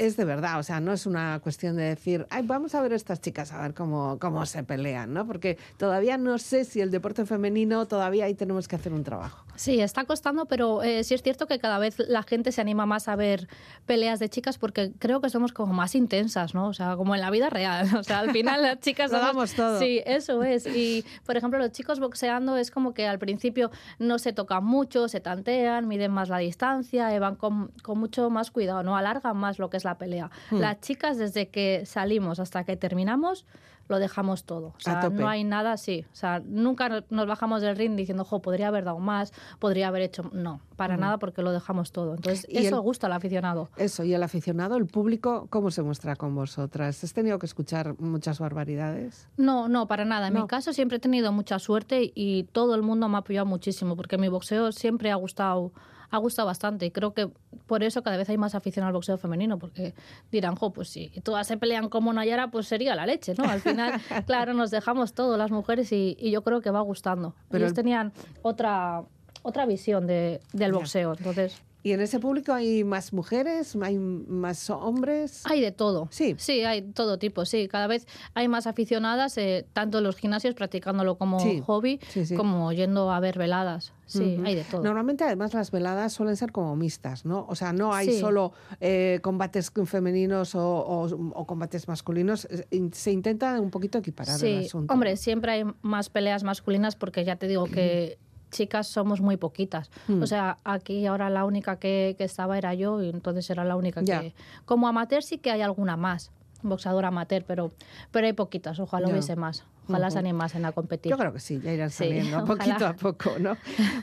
es de verdad, o sea, no es una cuestión de decir, ay, vamos a ver a estas chicas a ver cómo, cómo se pelean, ¿no? Porque todavía no sé si el deporte femenino, todavía ahí tenemos que hacer un trabajo. Sí, está costando, pero eh, sí es cierto que cada vez la gente se anima más a ver peleas de chicas porque creo que somos como más intensas, ¿no? O sea, como en la vida real. O sea, al final las chicas Lo somos- damos todo. Sí, eso es. Y, por ejemplo, los chicos boxeando es como que al principio no se tocan mucho, se tantean, miden más la distancia, van con, con mucho más cuidado, ¿no? Alargan más lo que es la pelea. Hmm. Las chicas, desde que salimos hasta que terminamos, lo dejamos todo. O sea, no hay nada así. O sea, nunca no- nos bajamos del ring diciendo, jo, podría haber dado más, podría haber hecho. No, para nada porque lo dejamos todo. Entonces, Y eso el- gusta al aficionado. Eso, y el aficionado, el público, ¿cómo se muestra con vosotras? ¿Has tenido que escuchar muchas barbaridades? No, no, para nada. En No. mi caso siempre he tenido mucha suerte y todo el mundo me ha apoyado muchísimo porque mi boxeo siempre ha gustado ha gustado bastante y creo que por eso cada vez hay más afición al boxeo femenino porque dirán, jo, pues si todas se pelean como Nayara, pues sería la leche, ¿no? Al final, claro, nos dejamos todo las mujeres y, y yo creo que va gustando. Pero Ellos el- tenían otra otra visión de, del boxeo, entonces ¿Y en ese público hay más mujeres, hay más hombres? Hay de todo. Sí. Sí, hay todo tipo, sí. Cada vez hay más aficionadas, eh, tanto en los gimnasios practicándolo como Sí, hobby, sí, sí. como yendo a ver veladas. Sí, hay de todo. Normalmente, además, las veladas suelen ser como mixtas, ¿no? O sea, no hay Sí. solo eh, combates femeninos o, o- o combates masculinos. in- Se intenta un poquito equiparar el Sí, asunto. hombre, siempre hay más peleas masculinas porque ya te digo que chicas somos muy poquitas. Mm. O sea, aquí ahora la única que, que estaba era yo y entonces era la única que... Como amateur sí que hay alguna más, boxeadora amateur, pero, pero hay poquitas, ojalá Ya. hubiese más. Ojalá Ujú. se animasen a competir. Yo creo que sí, ya irán saliendo, poquito a poco, ¿no?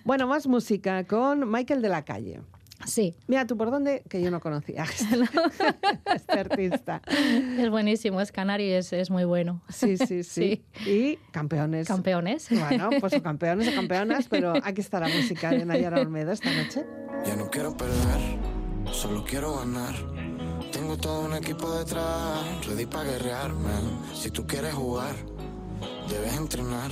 Bueno, más música con Michael de la Calle. Sí, Mira, tú por dónde, que yo no conocía a este, este artista. es buenísimo, es canario y es, es muy bueno. Sí, sí, sí. Y campeones. Campeones. Bueno, pues o campeones o campeonas, pero aquí está la música de Nayara Olmedo esta noche. Ya no quiero perder, solo quiero ganar. Tengo todo un equipo detrás, ready para guerrear, man. Si tú quieres jugar, debes entrenar.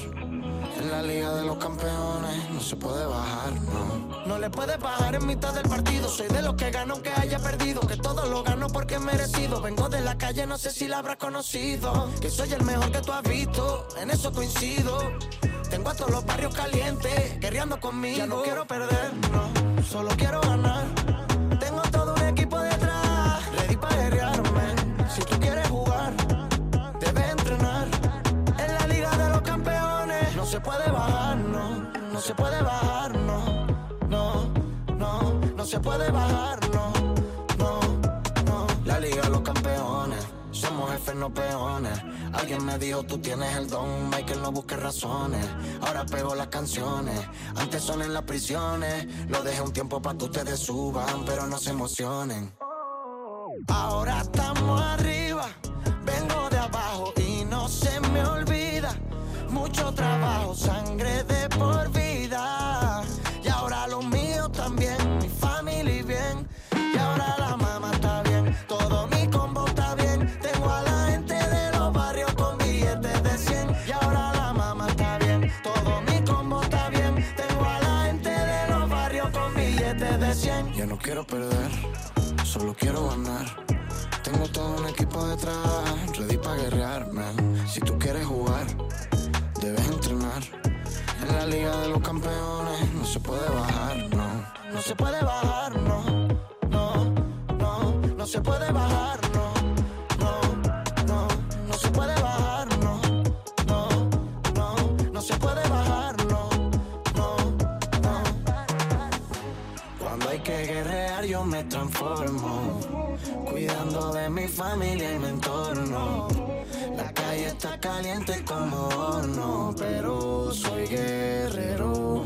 En la liga de los campeones no se puede bajar, no. No le puedes bajar en mitad del partido. Soy de los que gano aunque haya perdido. Que todo lo gano porque he merecido. Vengo de la calle, no sé si la habrás conocido. Que soy el mejor que tú has visto, en eso coincido. Tengo a todos los barrios calientes, guerreando conmigo. Ya no quiero perder, no, solo quiero ganar. Se puede bajar, no, no, no, no se puede bajar, no, no, no. La liga los campeones, somos jefes, no peones. Alguien me dijo, tú tienes el don, Michael, no busques razones. Ahora pego las canciones, antes son en las prisiones. Lo dejé un tiempo para que ustedes suban, pero no se emocionen. Ahora estamos arriba, solo quiero ganar. Tengo todo un equipo detrás, ready para guerrear. Si tú quieres jugar, debes entrenar. En la liga de los campeones no se puede bajar, no. No se puede bajar, no. No, no, no se puede bajar, no. No, no, no se puede bajar, cuidando de mi familia y mi entorno. La calle está caliente como horno, pero soy guerrero.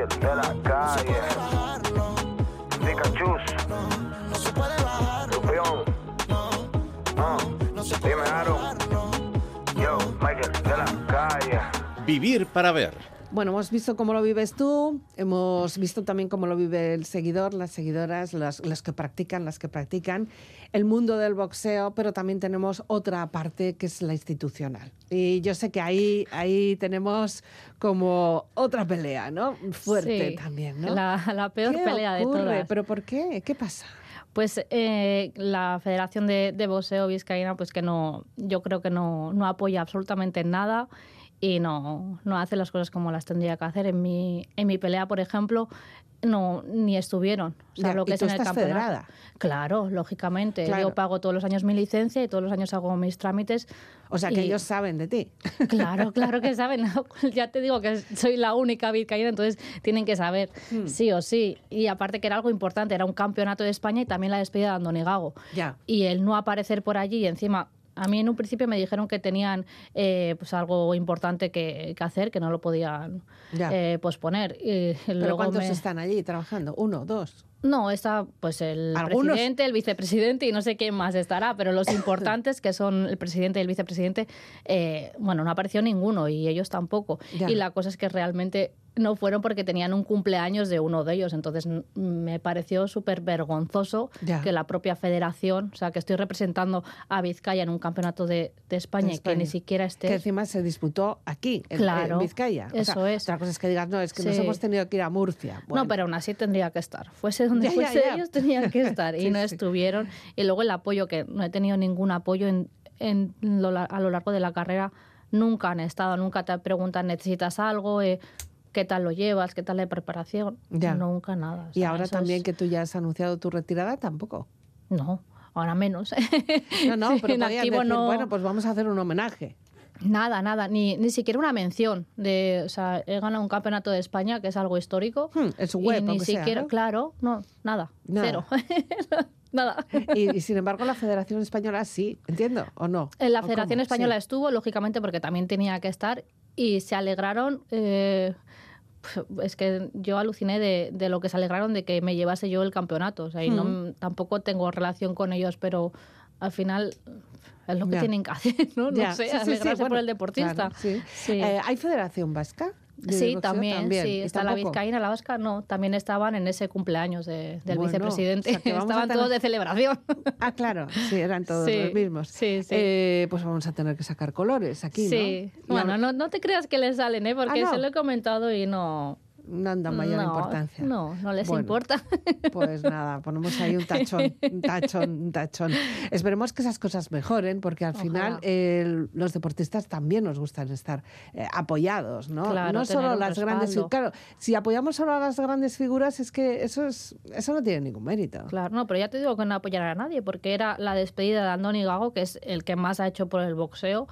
Michael de la calle. Pikachu, No, no se puede bajar, Lupeón, no. No se puede dime Aaron, yo, Michael de la calle. Vivir para ver. Bueno, hemos visto cómo lo vives tú, hemos visto también cómo lo vive el seguidor, las seguidoras, las, las que practican, las que practican, el mundo del boxeo, pero también tenemos otra parte que es la institucional. Y yo sé que ahí, ahí tenemos como otra pelea, ¿no? Fuerte Sí, también, ¿no? La, la peor ¿Qué pelea de todas. ¿Pero por qué? ¿Qué pasa? Pues eh, la Federación de, de Boxeo Vizcaína, pues que no, yo creo que no, no apoya absolutamente nada y no, no hace las cosas como las tendría que hacer. En mi, en mi pelea, por ejemplo, no ni estuvieron. O sea, Ya, lo que ¿y es tú en el estás campeonato. federada? Claro, lógicamente. Claro. Yo pago todos los años mi licencia y todos los años hago mis trámites. O sea, que ellos saben de ti. Claro, claro que saben. ya te digo que soy la única vizcaína, entonces tienen que saber Hmm. sí o sí. Y aparte que era algo importante, era un campeonato de España y también la despedida de Andoni Gago. Ya. Y el no aparecer por allí y encima... A mí en un principio me dijeron que tenían eh, pues algo importante que, que hacer, que no lo podían eh, posponer. Y ¿Pero luego cuántos me- están allí trabajando? ¿Uno, dos? no, está pues el Algunos. presidente, el vicepresidente y no sé quién más estará, pero los importantes, que son el presidente y el vicepresidente, eh, bueno, no apareció ninguno y ellos tampoco. Ya. Y la cosa es que realmente no fueron porque tenían un cumpleaños de uno de ellos. Entonces me pareció súper vergonzoso que la propia federación, o sea, que estoy representando a Vizcaya en un campeonato de, de España, De y que ni siquiera esté... Que encima se disputó aquí, en, Claro, en Vizcaya. O sea, eso es. Otra cosa es que digas, no, es que nos Sí. hemos tenido que ir a Murcia. Bueno, No, pero aún así tendría que estar. Fuese donde fuese ellos, tenían que estar. Y Sí, no sí. estuvieron. Y luego el apoyo, que no he tenido ningún apoyo en, en lo a lo largo de la carrera. Nunca han estado, nunca te preguntan, ¿necesitas algo? Eh, ¿Qué tal lo llevas? ¿Qué tal la preparación? Ya. Nunca nada. o Y ahora también es- que tú ya has anunciado tu retirada, tampoco. No, ahora menos. No, no, Sí, pero activo decir, no- bueno, pues vamos a hacer un homenaje. Nada, nada, ni, ni siquiera una mención. De, o sea, he ganado un campeonato de España, que es algo histórico. Hmm, en su y web, ni aunque sea, siquiera, ¿no? claro, no, nada, Nada. cero. nada. Y, y sin embargo, la Federación Española sí, entiendo, ¿o no? En la ¿O Federación? Española Sí. estuvo, lógicamente, porque también tenía que estar, y se alegraron. eh, es que yo aluciné de, de lo que se alegraron de que me llevase yo el campeonato. O sea, y no, tampoco tengo relación con ellos, pero al final es lo que Ya. tienen que hacer, ¿no? No Ya, sé, sí, sí, sí, alegrarse bueno, por el deportista. claro, sí. Sí. Eh, ¿Hay Federación Vasca? De Sí, también, sí. ¿Y Está la? Vizcaína, la Vasca, no. También estaban en ese cumpleaños de- del Bueno, vicepresidente. o sea estaban tener- todos de celebración. Ah, claro, sí, eran todos Sí, los mismos. sí, sí. Eh, pues vamos a tener que sacar colores aquí, Sí. ¿no? Bueno, no, no te creas que les salen, ¿eh? Porque Ah, ¿no? se lo he comentado y no... no anda mayor no, importancia. No, no les Bueno, importa. Pues nada, ponemos ahí un tachón, un tachón, un tachón. Esperemos que esas cosas mejoren, porque al Ojalá. final eh, los deportistas también nos gustan estar eh, apoyados, ¿no? Claro, no solo las grandes. Claro, si apoyamos solo a las grandes figuras, es que eso es eso no tiene ningún mérito. Claro, no, pero ya te digo que no apoyar a nadie, porque era la despedida de Andoni Gago, que es el que más ha hecho por el boxeo,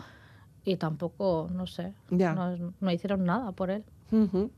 y tampoco, no sé, Ya. no, no hicieron nada por él. Ujú.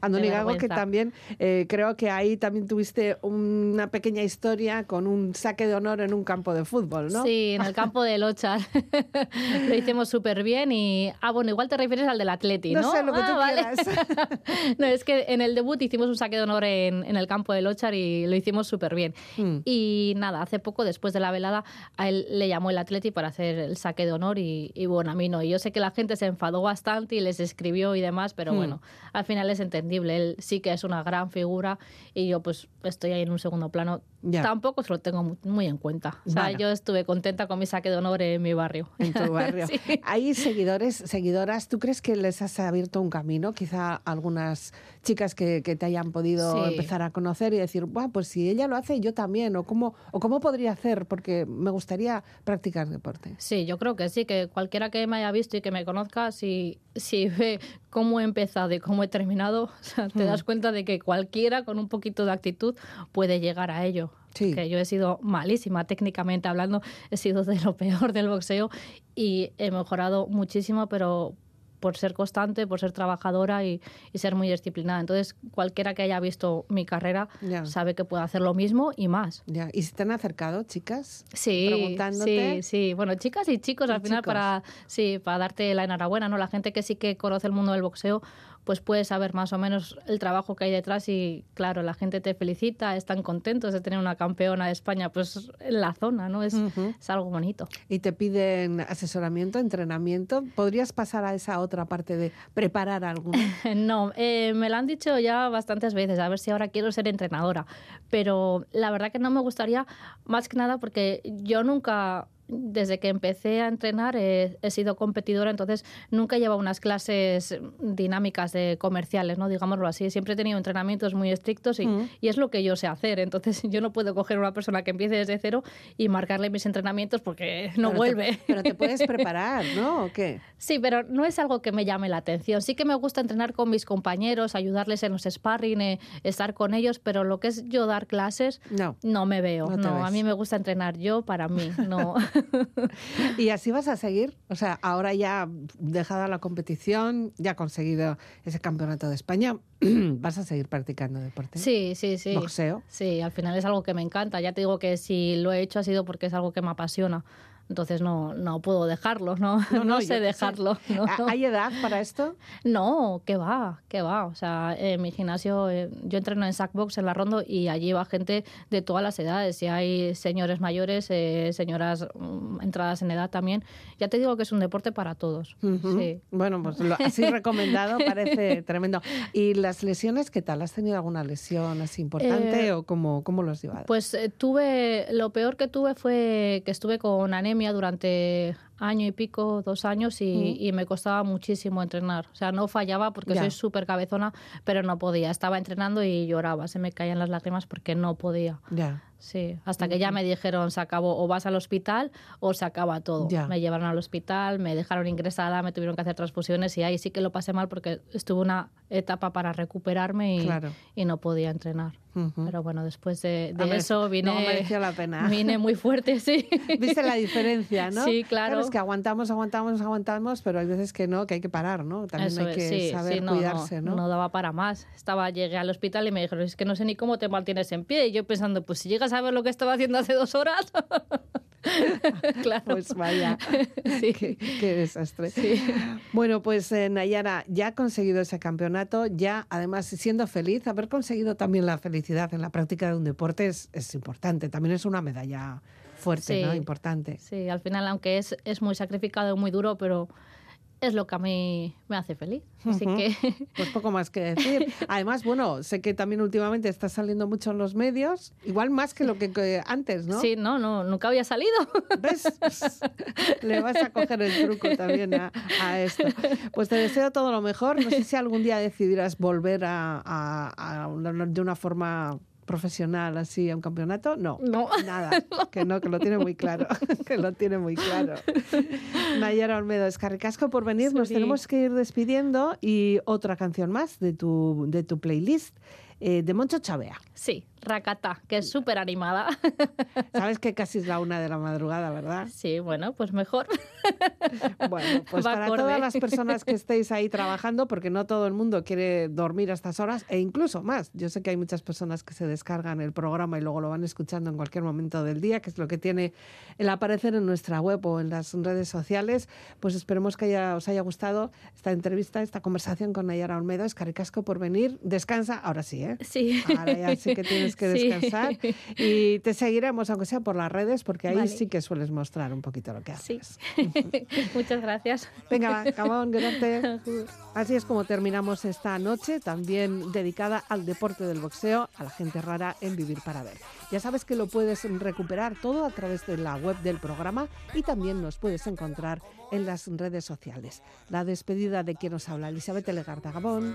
Andoni Qué Gago, que también eh, creo que ahí también tuviste una pequeña historia con un saque de honor en un campo de fútbol, ¿no? Sí, en el campo del Ochar. lo hicimos súper bien y... Ah, bueno, igual te refieres al del Atleti, ¿no? No sé, lo que Ah, tú vale. quieras. no, es que en el debut hicimos un saque de honor en, en el campo del Ochar y lo hicimos súper bien. Mm. Y nada, hace poco, después de la velada, a él le llamó el Atleti para hacer el saque de honor y, y bueno, a mí no. Y yo sé que la gente se enfadó bastante y les escribió y demás, pero Hmm. bueno, al final es entendible. Él sí que es una gran figura y yo pues estoy ahí en un segundo plano. Ya. Tampoco se lo tengo mu- muy en cuenta. O sea, Vale. yo estuve contenta con mi saque de honor en mi barrio. en tu barrio. Sí. Hay seguidores, seguidoras, ¿tú crees que les has abierto un camino? Quizá algunas chicas que, que te hayan podido Sí. empezar a conocer y decir, Buah, pues si ella lo hace, yo también, o cómo, o cómo podría hacer, porque me gustaría practicar deporte. Sí, yo creo que sí, que cualquiera que me haya visto y que me conozca, si, si ve cómo he empezado y cómo he terminado, o sea, te Hmm. das cuenta de que cualquiera con un poquito de actitud puede llegar a ello. Sí. Que yo he sido malísima técnicamente hablando, he sido de lo peor del boxeo y he mejorado muchísimo, pero por ser constante, por ser trabajadora y, y ser muy disciplinada. Entonces, cualquiera que haya visto mi carrera Ya. sabe que puedo hacer lo mismo y más. Ya. ¿Y se te han acercado, chicas? Sí, preguntándote. sí, sí. Bueno, chicas y chicos, Y al final chicos. para sí, para darte la enhorabuena, ¿no? La gente que sí que conoce el mundo del boxeo, pues puede saber más o menos el trabajo que hay detrás y claro, la gente te felicita, están contentos de tener una campeona de España pues en la zona, ¿no? Es, es algo bonito. Y te piden asesoramiento, entrenamiento. ¿Podrías pasar a esa otra parte de preparar alguno? No, eh, me lo han dicho ya bastantes veces, a ver si ahora quiero ser entrenadora, pero la verdad que no me gustaría más que nada porque yo nunca, desde que empecé a entrenar, he, he sido competidora, entonces nunca he llevado unas clases dinámicas de comerciales, ¿no? digámoslo así, siempre he tenido entrenamientos muy estrictos y, Mm. y es lo que yo sé hacer, entonces yo no puedo coger a una persona que empiece desde cero y marcarle mis entrenamientos porque no Pero te- vuelve. pero te puedes preparar, ¿no? ¿O qué? Sí, pero no es algo que me llame la atención. Sí que me gusta entrenar con mis compañeros, ayudarles en los sparring, eh, estar con ellos, pero lo que es yo dar clases, No. no me veo. No No, a mí me gusta entrenar yo para mí. No. ¿Y así vas a seguir? O sea, ahora ya dejada la competición, ya conseguido ese campeonato de España, ¿vas a seguir practicando deporte? sí, sí, sí. Boxeo. Sí, al final es algo que me encanta. Ya te digo que si lo he hecho ha sido porque es algo que me apasiona. Entonces no, no puedo dejarlo, no, no, yo sé qué dejarlo. no, ¿Ha- no. ¿Hay edad para esto? No, que va, que va. O sea, en mi gimnasio, eh, yo entreno en Sackbox, en la Rondo, y allí va gente de todas las edades. Y hay señores mayores, eh, señoras mm, entradas en edad también. Ya te digo que es un deporte para todos. Ujú. Sí. Bueno, pues lo, así recomendado parece tremendo. ¿Y las lesiones qué tal? ¿Has tenido alguna lesión así importante Eh, o cómo, cómo lo has llevado? Pues eh, tuve, lo peor que tuve fue que estuve con anemia durante año y pico, dos años, y, y me costaba muchísimo entrenar. O sea, no fallaba porque Ya. soy súper cabezona, pero no podía. Estaba entrenando y lloraba, se me caían las lágrimas porque no podía. ya. Sí, hasta que ya me dijeron se acabó o vas al hospital o se acaba todo. Ya. Me llevaron al hospital, me dejaron ingresada, me tuvieron que hacer transfusiones y ahí sí que lo pasé mal porque estuve una etapa para recuperarme y, Claro. y no podía entrenar. Pero bueno, después de, de eso vine, no la pena. vine muy fuerte, sí. ¿Viste la diferencia, no? Sí, claro. Que aguantamos, aguantamos, aguantamos, pero hay veces que no, que hay que parar, ¿no? También Eso hay que sí, saber sí, no, cuidarse, ¿no? No daba para más. Estaba, llegué al hospital y me dijeron, es que no sé ni cómo te mantienes en pie. Y yo pensando, pues si llegas a ver lo que estaba haciendo hace dos horas. claro. Pues vaya, Sí. qué, qué desastre. Bueno, pues eh, Nayara ya ha conseguido ese campeonato, ya además siendo feliz, haber conseguido también la felicidad en la práctica de un deporte es, es importante, también es una medalla fuerte, Sí. ¿no? Importante. Sí, al final, aunque es, es muy sacrificado muy duro, pero es lo que a mí me hace feliz. Así que Pues poco más que decir. Además, bueno, sé que también últimamente está saliendo mucho en los medios, igual más que lo que, que antes, ¿no? sí, no, no, nunca había salido. ¿Ves? Le vas a coger el truco también a, a esto. Pues te deseo todo lo mejor. No sé si algún día decidirás volver a, a- de una forma profesional así a un campeonato. No, No. nada. Que no, que lo tiene muy claro. que lo tiene muy claro. Nayara Olmedo, es carricasco por venir. Nos tenemos que ir despidiendo y otra canción más de tu, de tu playlist. eh, de Moncho Chavea. Sí, Rakata, que es súper animada. Sabes que casi es la una de la madrugada, ¿verdad? Sí, bueno, pues mejor. Bueno, pues Va para acorde. todas las personas que estéis ahí trabajando, porque no todo el mundo quiere dormir a estas horas, e incluso más. Yo sé que hay muchas personas que se descargan el programa y luego lo van escuchando en cualquier momento del día, que es lo que tiene el aparecer en nuestra web o en las redes sociales. Pues esperemos que haya- os haya gustado esta entrevista, esta conversación con Nayara Olmedo. Es caricasco por venir. Descansa, ahora sí, ¿eh? Sí. Ahora ya sí que tienes tienes que Sí. descansar. Y te seguiremos, aunque sea por las redes, porque ahí Vale. sí que sueles mostrar un poquito lo que Sí. haces. Muchas gracias. Venga, va, Gabón, quédate. Así es como terminamos esta noche, también dedicada al deporte del boxeo, a la gente rara en Vivir para Ver. Ya sabes que lo puedes recuperar todo a través de la web del programa y también nos puedes encontrar en las redes sociales. La despedida de quien nos habla, Elizabeth Legarda Gabón.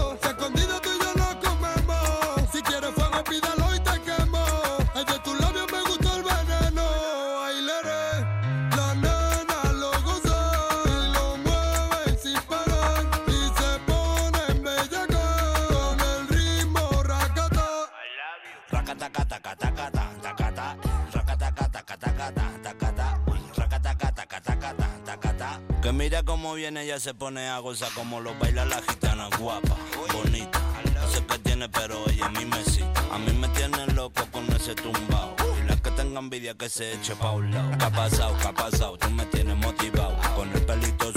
viene, ella se pone a gozar como lo baila la gitana guapa, bonita. No sé qué tiene, pero ella a mí me excita. A mí me tiene loco con ese tumbao. Y la que tenga envidia que se eche pa' un lado. ¿Qué ha pasado? ¿Qué ha pasado? Tú me tienes motivado. Con el pelito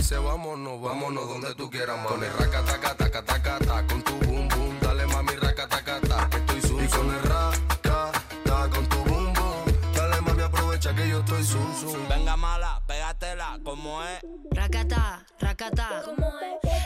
dice, vámonos, vámonos donde tú quieras, mami. Con el racataca, taca, taca, taca, con tu boom, boom. Dale, mami, racataca, taca, que estoy zum, Y con el raca, taca, con tu boom, boom. Dale, mami, aprovecha que yo estoy zum, zum. Venga mala, pégatela, como es. Racata, racata. ¿Cómo es?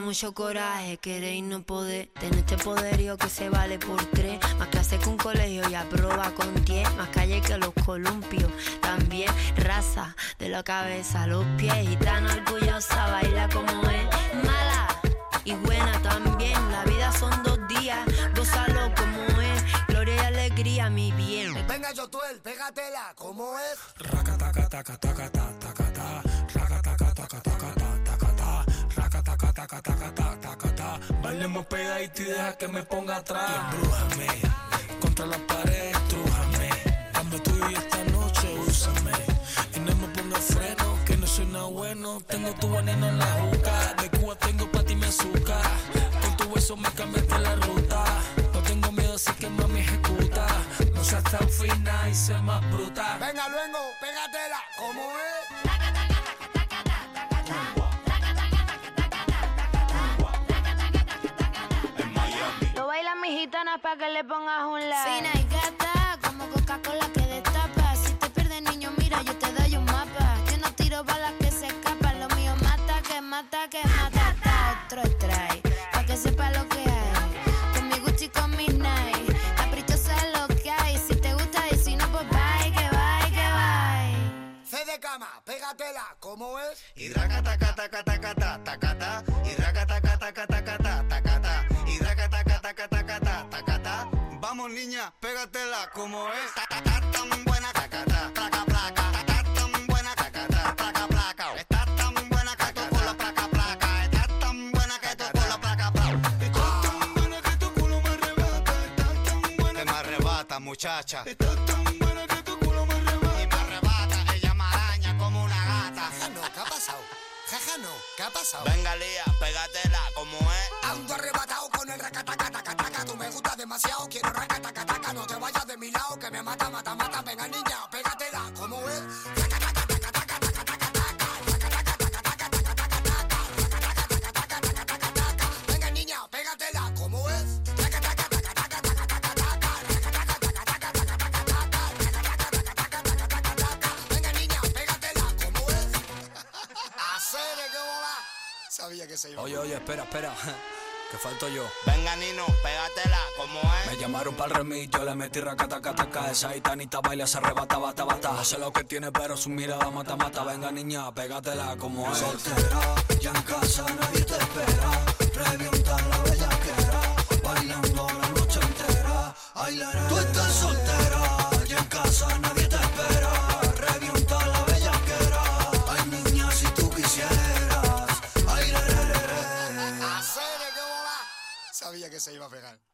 Da mucho coraje querer y no poder tener este poderío que se vale por tres. Más clase que un colegio y aprueba con 10. Más calle que los columpios. También raza de la cabeza a los pies. Y tan orgullosa baila como es. Mala y buena también. La vida son dos días. Gózalo como es. Gloria y alegría, mi bien. Venga, Yotuel, pégatela, ¿cómo es? Bailemos pegadito y deja que me ponga atrás. Embrújame, contra la pared, estrújame. Dame tuyo y esta noche úsame. Y no me ponga freno, que no soy nada bueno. Tengo tu veneno en la juca. De Cuba tengo pa' ti mi azúcar. Con tu beso me cambiaste la ruta. No tengo miedo, así que mami ejecuta. No seas tan fina y sé más bruta. Venga, luego, pégatela, ¿cómo es? Mis gitanas pa' que le pongas un like. Fina y gata, como Coca-Cola que destapa. Si te pierdes, niño, mira, yo te doy un mapa. Yo no tiro balas que se escapan. Lo mío mata, que mata, que mata. Ta, otro trae, pa' que sepa lo que hay. Con mi Gucci, con mis Nike. Caprichosa es lo que hay. Si te gusta y si no, pues bye, que bye, que bye. C de cama, pégatela, ¿cómo es? Y racataca, taca, taca, Pégatela como es. Ta, ta, ta, tan buena tacata, placa, placa. Ta, ta, tan buena tacata, placa, placa. Está tan buena que tocó la placa, placa. Está tan buena que tocó la placa, placa. Está tan buena que tu culo me arrebata. Está tan buena que me arrebata, muchacha. Está tan buena que tu culo me arrebata. Y me arrebata, ella me araña como una gata. Jaja, no, ¿qué ha pasado? Jaja, no, ¿qué ha pasado? Venga, Lía, pégatela como es. Ando arrebatado con el racataca, taca, taca. Tú me gustas demasiado, quiero racataca, falto yo. Venga, Nino, pégatela, como es. Me llamaron pa'l remis, yo le metí racata, cataca. Esa gitanita baila, se arrebata, bata, bata. No sé lo que tiene, pero su mirada mata, mata. Venga, niña, pégatela, como es. Soltera, ya en casa, nadie te espera. Revienta la bellaquera, bailando la noche entera. Ay, la, la, se iba a pegar.